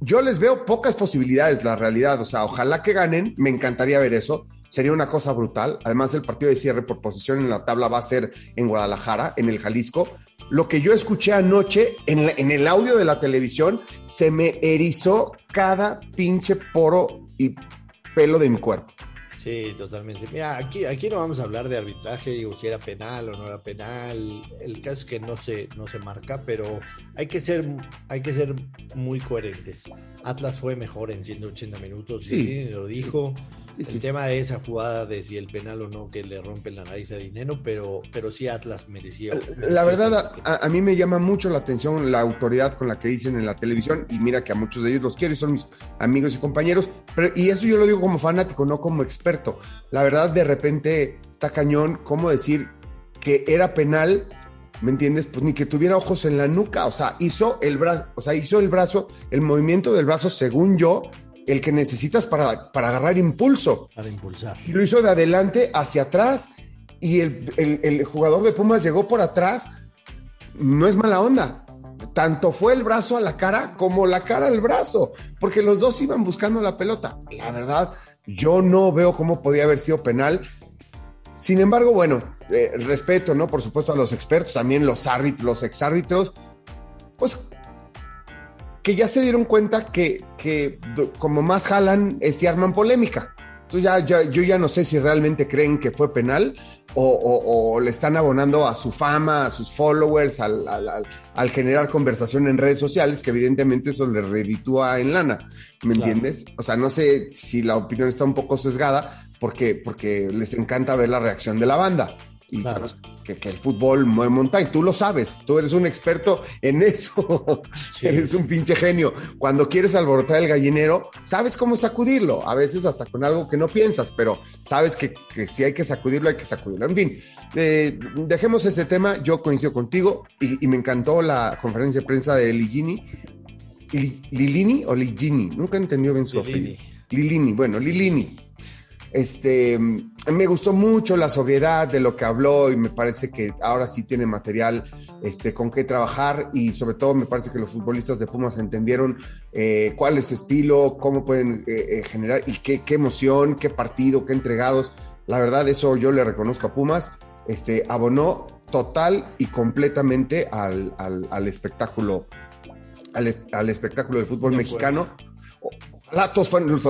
Yo les veo pocas posibilidades, la realidad. O sea, ojalá que ganen, me encantaría ver eso. Sería una cosa brutal. Además, el partido de cierre por posición en la tabla va a ser en Guadalajara, en el Jalisco. Lo que yo escuché anoche en, la- en el audio de la televisión, se me erizó cada pinche poro y pelo de mi cuerpo. Sí, totalmente. Mira, aquí, aquí no vamos a hablar de arbitraje, digo, si era penal o no era penal. El caso es que no se, no se marca, pero hay que ser, hay que ser muy coherentes. Atlas fue mejor en 180 minutos, Sí. sí, lo dijo. Sí, sí. El tema de esa jugada de si el penal o no que le rompe la nariz a Dinero, pero, pero sí Atlas mereció. La mereció verdad, a, a mí me llama mucho la atención la autoridad con la que dicen en la televisión, y mira que a muchos de ellos los quiero y son mis amigos y compañeros, pero, y eso yo lo digo como fanático, no como experto. La verdad, de repente está cañón, ¿cómo decir que era penal? ¿Me entiendes? Pues ni que tuviera ojos en la nuca, o sea, hizo el brazo, o sea, hizo el brazo, el movimiento del brazo, según yo, el que necesitas para, para agarrar impulso para impulsar. y lo hizo de adelante hacia atrás y el, el- el jugador de Pumas llegó por atrás. No es mala onda. Tanto fue el brazo a la cara como la cara al brazo, porque los dos iban buscando la pelota. La verdad, yo no veo cómo podía haber sido penal. Sin embargo, bueno, eh, respeto, ¿no? Por supuesto a los expertos, también los árbitros, los exárbitros, pues que ya se dieron cuenta que, que como más jalan, es si arman polémica. Entonces ya, ya- yo ya no sé si realmente creen que fue penal o, o- o le están abonando a su fama, a sus followers, al, al- al- al generar conversación en redes sociales, que evidentemente eso les reditúa en lana, ¿me Claro. entiendes? O sea, no sé si la opinión está un poco sesgada porque, porque les encanta ver la reacción de la banda. Y Claro. sabes que, que el fútbol mueve montaña, tú lo sabes, tú eres un experto en eso, (laughs) Sí. eres un pinche genio. Cuando quieres alborotar el gallinero, sabes cómo sacudirlo, a veces hasta con algo que no piensas, pero sabes que, que si hay que sacudirlo, hay que sacudirlo. En fin, eh, dejemos ese tema, yo coincido contigo y, y me encantó la conferencia de prensa de Ligini. Li- ¿Lilini o Ligini? Nunca entendió bien su Lilini. apellido. Lilini, bueno, Lilini. Este, me gustó mucho la sobriedad de lo que habló y me parece que ahora sí tiene material este, con qué trabajar y sobre todo me parece que los futbolistas de Pumas entendieron eh, cuál es su estilo, cómo pueden eh, eh, generar y qué, qué emoción, qué partido, qué entregados. La verdad, eso yo le reconozco a Pumas. Este, abonó total y completamente al, al- al espectáculo, al, al espectáculo del fútbol mexicano. Ojalá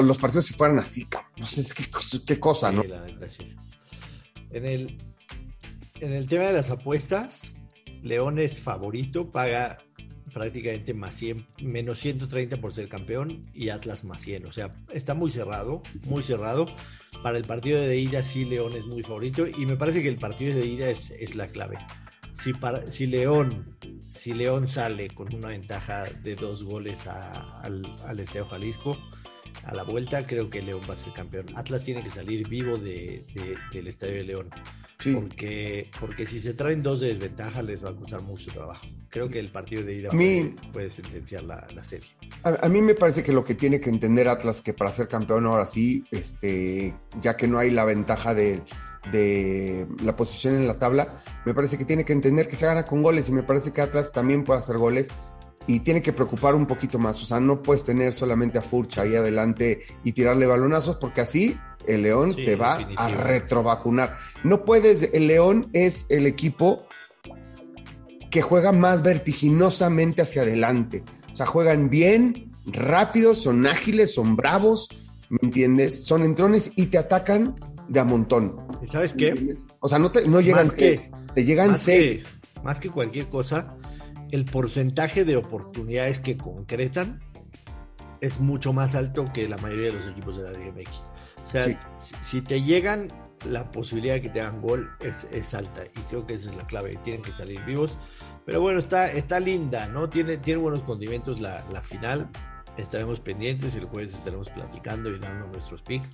los, partidos si fueran así, cabrón. No sé, que, qué cosa, Sí, ¿no? la neta, sí. En el, en el tema de las apuestas, León es favorito, paga prácticamente más 100, menos 130 por ser campeón y Atlas más 100. O sea, está muy cerrado, muy cerrado. Para el partido de ida sí León es muy favorito y me parece que el partido de ida es, es la clave. Si, para, si, León, si León sale con una ventaja de dos goles a- al, al Estadio Jalisco, a la vuelta creo que León va a ser campeón. Atlas tiene que salir vivo de, de- del Estadio de León. Sí. Porque, porque si se traen dos de desventaja les va a costar mucho trabajo. Creo que el partido de ida puede, puede sentenciar la, la serie. A, a mí me parece que lo que tiene que entender Atlas que para ser campeón ahora sí, este, ya que no hay la ventaja de, de la posición en la tabla, me parece que tiene que entender que se gana con goles y me parece que Atlas también puede hacer goles y tiene que preocupar un poquito más. O sea, no puedes tener solamente a Furcha ahí adelante y tirarle balonazos porque así el León Sí, te va a retrovacunar. No puedes, el León es el equipo que juega más vertiginosamente hacia adelante. O sea, juegan bien, rápidos, son ágiles, son bravos, ¿me entiendes? Son entrones y te atacan de a montón. ¿Y sabes ¿me qué? O sea, no, te, no llegan Más que- tres, te llegan más seis. Que, más que cualquier cosa, el porcentaje de oportunidades que concretan es mucho más alto que la mayoría de los equipos de la Liga MX. O sea, Sí. si, si te llegan, la posibilidad de que te hagan gol es, es alta y creo que esa es la clave. Tienen que salir vivos. Pero bueno, está, está linda, ¿no? Tiene, tiene buenos condimentos la, la final. Estaremos pendientes, el jueves estaremos platicando y dando nuestros picks.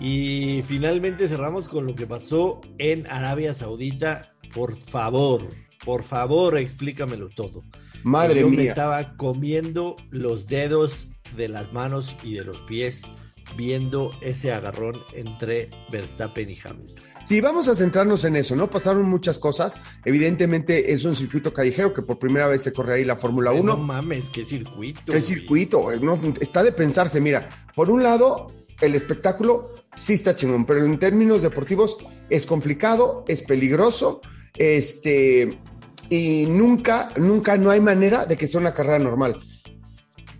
Y finalmente cerramos con lo que pasó en Arabia Saudita. Por favor, por favor, explícamelo todo. Madre Yo me mía. estaba comiendo los dedos de las manos y de los pies viendo ese agarrón entre Verstappen y Hamilton. Sí, vamos a centrarnos en eso, ¿no? Pasaron muchas cosas. Evidentemente es un circuito callejero que por primera vez se corre ahí la Fórmula Ay, 1. No mames, qué circuito. ¿Qué güey. circuito? güey? No, está de pensarse. Mira, por un lado, el espectáculo sí está chingón, pero en términos deportivos es complicado, es peligroso, este, y nunca, nunca no hay manera de que sea una carrera normal.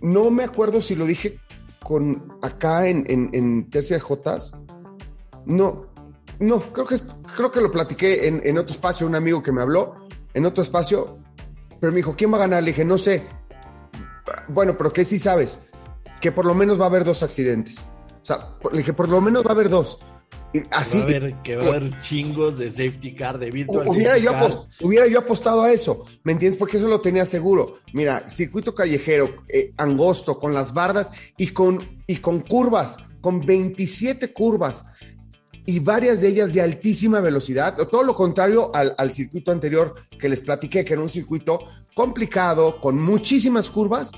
No me acuerdo si lo dije con acá en, en, en Tercia Jotas. No, no, creo que, creo que lo platiqué en, en otro espacio, un amigo que me habló, en otro espacio, pero me dijo, ¿quién va a ganar? Le dije, no sé. Bueno, pero ¿qué sí sabes? Que por lo menos va a haber dos accidentes. O sea, le dije, por lo menos va a haber dos. Y así, va a haber, que va a haber chingos de safety car, de virtual hubiera safety yo, car. hubiera yo apostado a eso, ¿me entiendes? Porque eso lo tenía seguro. Mira, circuito callejero, eh, angosto, con las bardas y con, y con curvas, con 27 curvas y varias de ellas de altísima velocidad, todo lo contrario al, al circuito anterior que les platiqué, que era un circuito complicado, con muchísimas curvas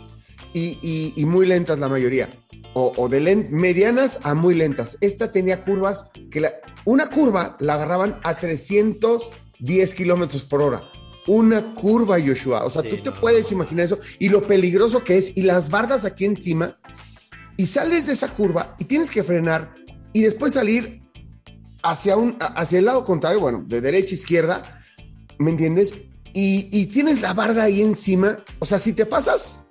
y, y- y muy lentas la mayoría, o, o de medianas a muy lentas. Esta tenía curvas que la- una curva la agarraban a 310 kilómetros por hora. Una curva, Joshua. O sea, Sí, tú te no, puedes no. imaginar eso y lo peligroso que es y las bardas aquí encima y sales de esa curva y tienes que frenar y después salir hacia, un, hacia el lado contrario, bueno, de derecha a izquierda, ¿me entiendes? Y, y tienes la barda ahí encima, o sea, si te pasas,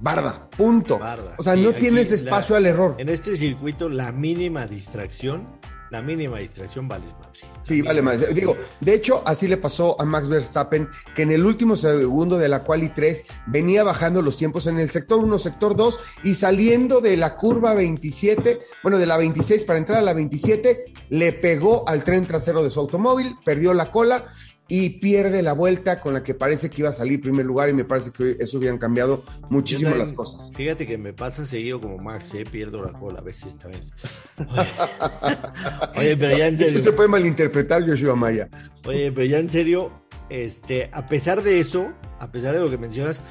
barda, punto. Barda. O sea, Sí, no tienes la- espacio al error. En este circuito, la mínima distracción, la mínima distracción vale madre. Sí, vale más. Digo, de hecho, así le pasó a Max Verstappen, que en el último segundo de la quali 3 venía bajando los tiempos en el sector 1, sector 2 y saliendo de la curva 27, bueno, de la 26 para entrar a la 27, le pegó al tren trasero de su automóvil, perdió la cola y pierde la vuelta con la que parece que iba a salir primer lugar y me parece que eso hubieran cambiado muchísimo también- las cosas. Fíjate que me pasa seguido como Max, eh, pierdo la cola a veces también. (laughs) Oye, pero ya en Eso serio. se puede malinterpretar, Yoshua Maya. Oye, pero ya en serio, este, a pesar de eso, a pesar de lo que mencionas,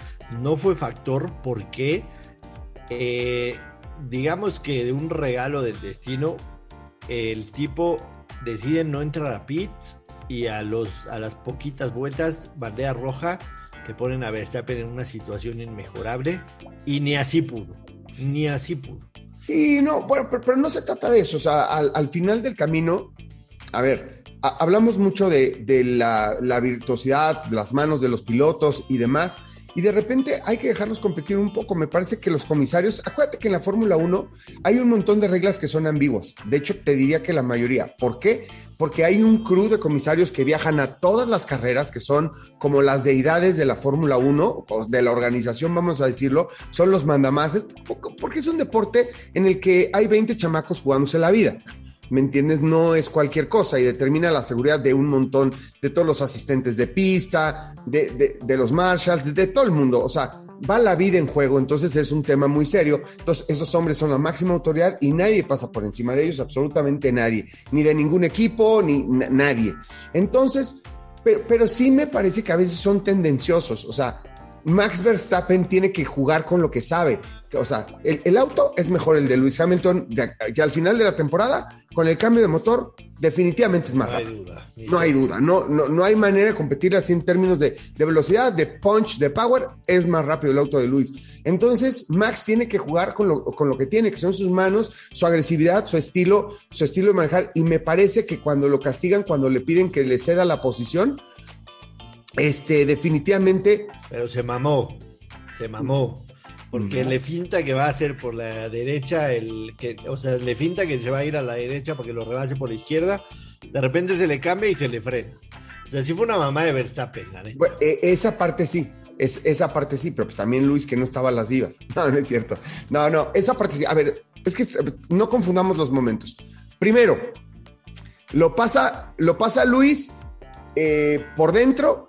no fue factor porque, eh, digamos que de un regalo del destino, el tipo decide no entrar a pits y a, los, a las poquitas vueltas, bandera roja, que ponen a Verstappen en una situación inmejorable y ni así pudo, ni así pudo. Sí, no, bueno, pero, pero no se trata de eso. O sea, al, al final del camino, a ver, ha- hablamos mucho de, de la, la virtuosidad, las manos de los pilotos y demás. Y de repente hay que dejarlos competir un poco. Me parece que los comisarios, acuérdate que en la Fórmula 1 hay un montón de reglas que son ambiguas. De hecho, te diría que la mayoría. ¿Por qué? Porque hay un crew de comisarios que viajan a todas las carreras, que son como las deidades de la Fórmula 1, o de la organización, vamos a decirlo, son los mandamases, porque es un deporte en el que hay 20 chamacos jugándose la vida. ¿Me entiendes? No es cualquier cosa y determina la seguridad de un montón, de todos los asistentes de pista, de, de, los marshals, de todo el mundo. O sea, va la vida en juego, entonces es un tema muy serio. Entonces, esos hombres son la máxima autoridad y nadie pasa por encima de ellos, absolutamente nadie, ni de ningún equipo, ni na- nadie. Entonces, pero, pero sí me parece que a veces son tendenciosos. O sea, Max Verstappen tiene que jugar con lo que sabe. O sea, el, el auto es mejor el de Lewis Hamilton ya, ya al final de la temporada, con el cambio de motor, definitivamente es más No hay rápido. duda. No hay duda, no, no, no hay manera de competir así en términos de, de velocidad, de punch, de power, es más rápido el auto de Luis. Entonces, Max tiene que jugar con lo, con lo que tiene, que son sus manos, su agresividad, su estilo, su estilo de manejar, y me parece que cuando lo castigan, cuando le piden que le ceda la posición, este, definitivamente, Pero se mamó, se mamó. Porque Ujú. le finta que va a hacer por la derecha, el que, o sea, le finta que se va a ir a la derecha porque lo rebase por la izquierda. De repente se le cambia y se le frena. O sea, sí fue una mamá de Verstappen, la neta. bueno, eh, esa parte sí. Es, esa parte sí, pero pues también Luis que no estaba a las vivas. (laughs) No, no es cierto. No, no, esa parte sí. A ver, es que no confundamos los momentos. Primero, lo pasa, lo pasa Luis eh, por dentro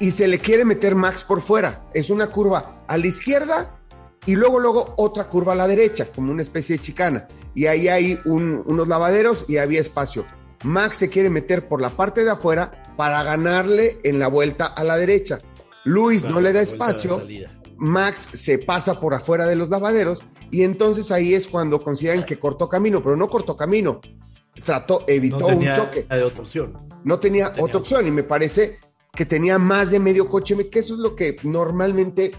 y se le quiere meter Max por fuera. Es una curva a la izquierda y luego, luego otra curva a la derecha, como una especie de chicana. Y ahí hay un- unos lavaderos y había espacio. Max se quiere meter por la parte de afuera para ganarle en la vuelta a la derecha. Luis no le da espacio. Max se pasa por afuera de los lavaderos y entonces ahí es cuando consideran que cortó camino, pero no cortó camino. Trató, evitó No un choque de otra opción. no tenía, tenía otra opción y me parece que tenía más de medio coche, que eso es lo que normalmente,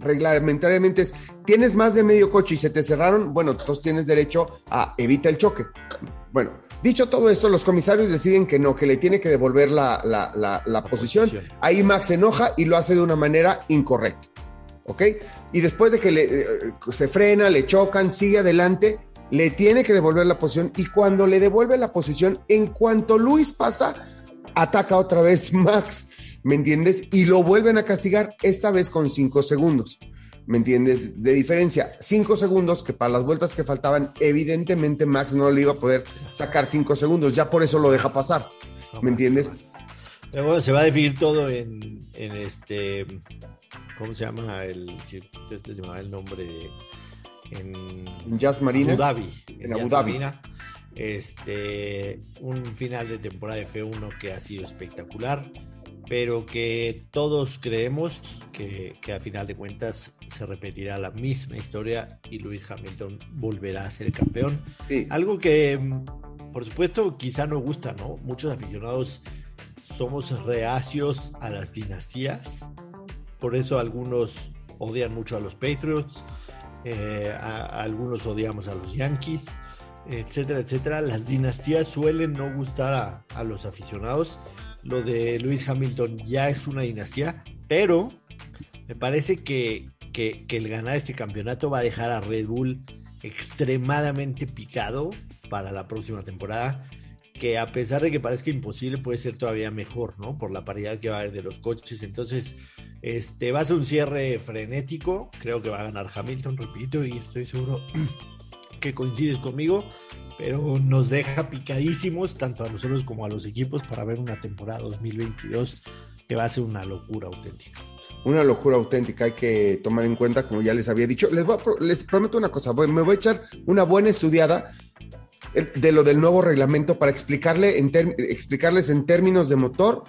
reglamentariamente es, tienes más de medio coche y se te cerraron, bueno, entonces tienes derecho a evita el choque. Bueno, dicho todo esto, los comisarios deciden que no, que le tiene que devolver la, la- la- la posición. posición. Ahí Max se enoja y lo hace de una manera incorrecta. ¿Ok? Y después de que le, eh, se frena, le chocan, sigue adelante, le tiene que devolver la posición y cuando le devuelve la posición, en cuanto Luis pasa, ataca otra vez (laughs) Max, ¿me entiendes? Y lo vuelven a castigar, esta vez con cinco segundos, ¿me entiendes? De diferencia, cinco segundos que para las vueltas que faltaban, evidentemente Max no le iba a poder sacar cinco segundos, ya por eso lo deja pasar, ¿me entiendes? Pero bueno, se va a definir todo en, en este. ¿Cómo se llama el circuito? Este se llama el nombre de. En Jazz Marina. Abu Dhabi. En Jazz Abu Dhabi. Marina. Este, un final de temporada de F1 que ha sido espectacular, pero que todos creemos que, que a final de cuentas se repetirá la misma historia y Lewis Hamilton volverá a ser campeón. Sí. Algo que, por supuesto, quizá no gusta, ¿no? Muchos aficionados somos reacios a las dinastías, por eso algunos odian mucho a los Patriots, eh, a, a algunos odiamos a los Yankees, etcétera, etcétera. Las dinastías suelen no gustar a, los aficionados. Lo de Lewis Hamilton ya es una dinastía, pero me parece que, que- que el ganar este campeonato va a dejar a Red Bull extremadamente picado para la próxima temporada. Que a pesar de que parezca imposible, puede ser todavía mejor, ¿no? Por la paridad que va a haber de los coches. Entonces, este va a ser un cierre frenético. Creo que va a ganar Hamilton, repito, y estoy seguro (clears throat) que coincides conmigo. Pero nos deja picadísimos, tanto a nosotros como a los equipos, para ver una temporada 2022 que va a ser una locura auténtica. una locura auténtica, hay que tomar en cuenta, como ya les había dicho. Les, voy a pro- les prometo una cosa, voy- me voy a echar una buena estudiada eh, de lo del nuevo reglamento para explicarle en explicarles en términos de motor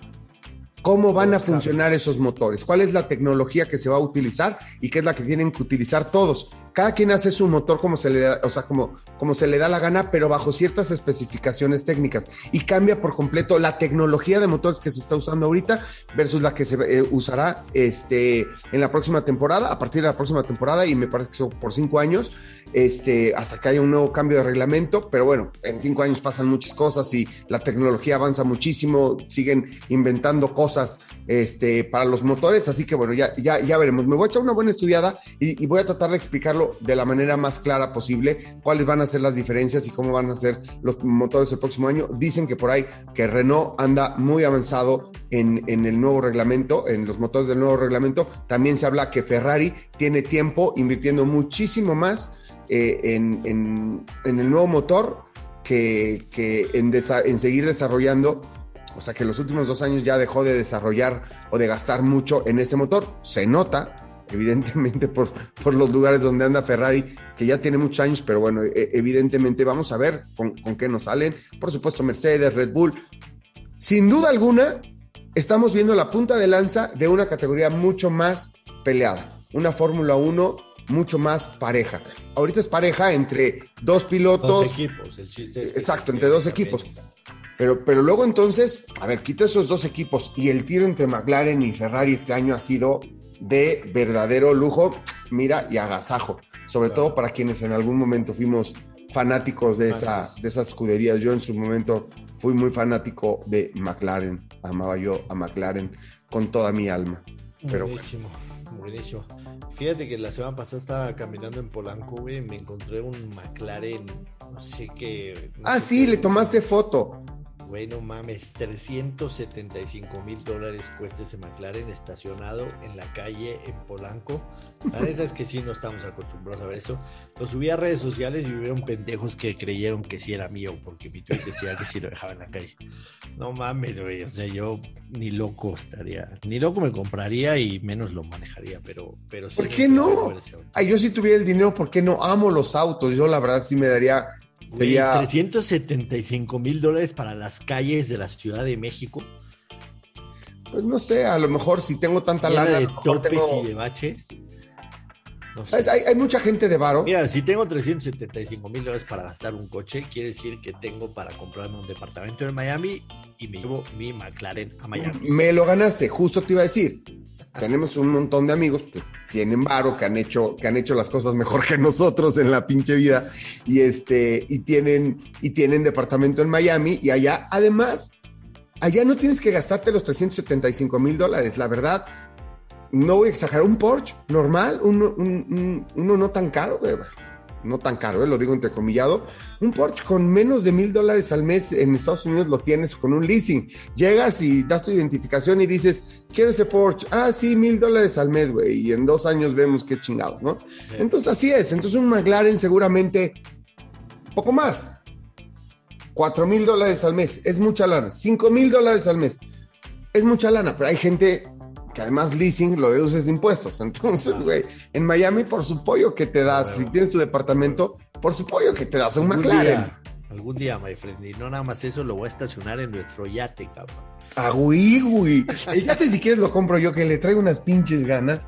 cómo van a funcionar esos motores, cuál es la tecnología que se va a utilizar y qué es la que tienen que utilizar todos. Cada quien hace su motor como se le da, o sea, como, como se le da la gana, pero bajo ciertas especificaciones técnicas. Y cambia por completo la tecnología de motores que se está usando ahorita versus la que se eh, usará este, en la próxima temporada, a partir de la próxima temporada, y me parece que son por cinco años, este, hasta que haya un nuevo cambio de reglamento. Pero bueno, en cinco años pasan muchas cosas y la tecnología avanza muchísimo, siguen inventando cosas este, para los motores, así que bueno, ya, ya, ya veremos. Me voy a echar una buena estudiada y, y voy a tratar de explicarlo de la manera más clara posible, cuáles van a ser las diferencias y cómo van a ser los motores el próximo año. Dicen que por ahí que Renault anda muy avanzado en, en el nuevo reglamento, en los motores del nuevo reglamento. También se habla que Ferrari tiene tiempo invirtiendo muchísimo más eh, en, en- el nuevo motor que, que en, desa- en seguir desarrollando. O sea que los últimos dos años ya dejó de desarrollar o de gastar mucho en este motor. Se nota, evidentemente, por, por los lugares donde anda Ferrari, que ya tiene muchos años, pero bueno, e- evidentemente vamos a ver con, con qué nos salen. Por supuesto, Mercedes, Red Bull. Sin duda alguna, estamos viendo la punta de lanza de una categoría mucho más peleada. Una Fórmula 1 mucho más pareja. Ahorita es pareja entre dos pilotos. Dos equipos, el chiste es que Exacto, entre dos equipos. Pero, pero luego entonces, a ver, quita esos dos equipos y el tiro entre McLaren y Ferrari este año ha sido de verdadero lujo, mira, y agasajo. Sobre Claro. todo para quienes en algún momento fuimos fanáticos de, esa, de esas escuderías. Yo en su momento fui muy fanático de McLaren. Amaba yo a McLaren con toda mi alma. Pero bueno. buenísimo, buenísimo. Fíjate que la semana pasada estaba caminando en Polanco, güey, y me encontré un McLaren, no sé qué. no Ah, sé sí, qué- le tomaste foto. Güey, no mames, 375 mil dólares cuesta ese McLaren estacionado en la calle en Polanco. La (laughs) neta es que sí, no estamos acostumbrados a ver eso. Lo subí a redes sociales y hubieron pendejos que creyeron que sí era mío, porque mi tweet decía que sí lo dejaba en la calle. No mames, güey, o sea, yo ni loco estaría, ni loco me compraría y menos lo manejaría, pero, pero sí ¿Por qué no? Ay, yo si tuviera el dinero, ¿por qué no? Amo los autos. Yo la verdad sí me daría... Sería... 375 mil dólares para las calles de la Ciudad de México. Pues no sé, a lo mejor si tengo tanta llena lana, de topes tengo- y de baches. No sé. ¿Sabes? Hay, hay mucha gente de varo. Mira, si tengo 375 mil dólares para gastar un coche, quiere decir que tengo para comprarme un departamento en Miami y me llevo mi McLaren a Miami. Me lo ganaste, justo te iba a decir. Tenemos un montón de amigos que tienen varo, que han hecho, que han hecho las cosas mejor que nosotros en la pinche vida. Y este, y tienen, y tienen departamento en Miami. Y allá, además, allá no tienes que gastarte los 375 mil dólares. La verdad, no voy a exagerar. Un Porsche normal, uno, un- un- uno no tan caro, güey. No tan caro, eh, lo digo entrecomillado. Un Porsche con menos de mil dólares al mes en Estados Unidos lo tienes con un leasing. Llegas y das tu identificación y dices, quiero ese Porsche. Ah, sí, mil dólares al mes, güey. Y en dos años vemos qué chingados, ¿no? Entonces así es. Entonces un McLaren seguramente poco más. Cuatro mil dólares al mes. Es mucha lana. Cinco mil dólares al mes. Es mucha lana, pero hay gente que además leasing lo deduces de impuestos. Entonces, güey, en Miami por su pollo que te das, si tienes tu departamento, por su pollo que te das un McLaren. día, algún día, my friend. Y no nada más eso, lo voy a estacionar en nuestro yate, cabrón. Ah, güey, güey. El yate si quieres lo compro yo, que le traigo unas pinches ganas.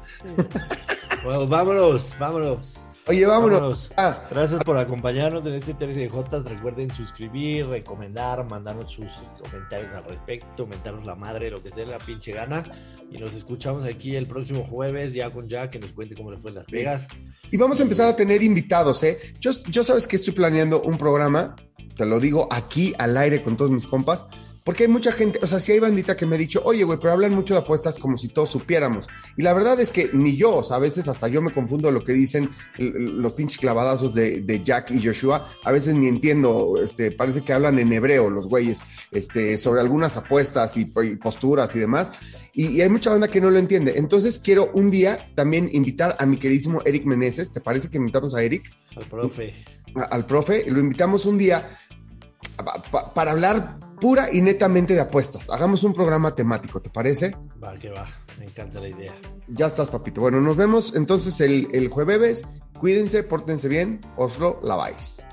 Bueno, vámonos, vámonos. Oye, vámonos. Vámonos. Gracias por acompañarnos en este 13 de Jotas. Recuerden suscribir, recomendar, mandarnos sus comentarios al respecto, mentarnos la madre, lo que te dé la pinche gana. Y nos escuchamos aquí el próximo jueves, ya con Jack, que nos cuente cómo le fue en Las Vegas. y vamos a empezar a tener invitados, ¿eh? Yo, yo sabes que estoy planeando un programa, te lo digo aquí al aire con todos mis compas, porque hay mucha gente, o sea, si hay bandita que me ha dicho, oye, güey, pero hablan mucho de apuestas como si todos supiéramos. Y la verdad es que ni yo, o sea, a veces hasta yo me confundo lo que dicen los pinches clavadazos de, de Jack y Joshua. A veces ni entiendo, este, parece que hablan en hebreo los güeyes, este, sobre algunas apuestas y, y posturas y demás. Y, y hay mucha banda que no lo entiende. Entonces quiero un día también invitar a mi queridísimo Eric Meneses. ¿Te parece que invitamos a Eric? Al profe. a- al profe, lo invitamos un día pa- para hablar pura y netamente de apuestas. Hagamos un programa temático, ¿te parece? Va, que va. Me encanta la idea. Ya estás, papito. Bueno, nos vemos entonces el, el jueves. Cuídense, pórtense bien. Oslo, la vais.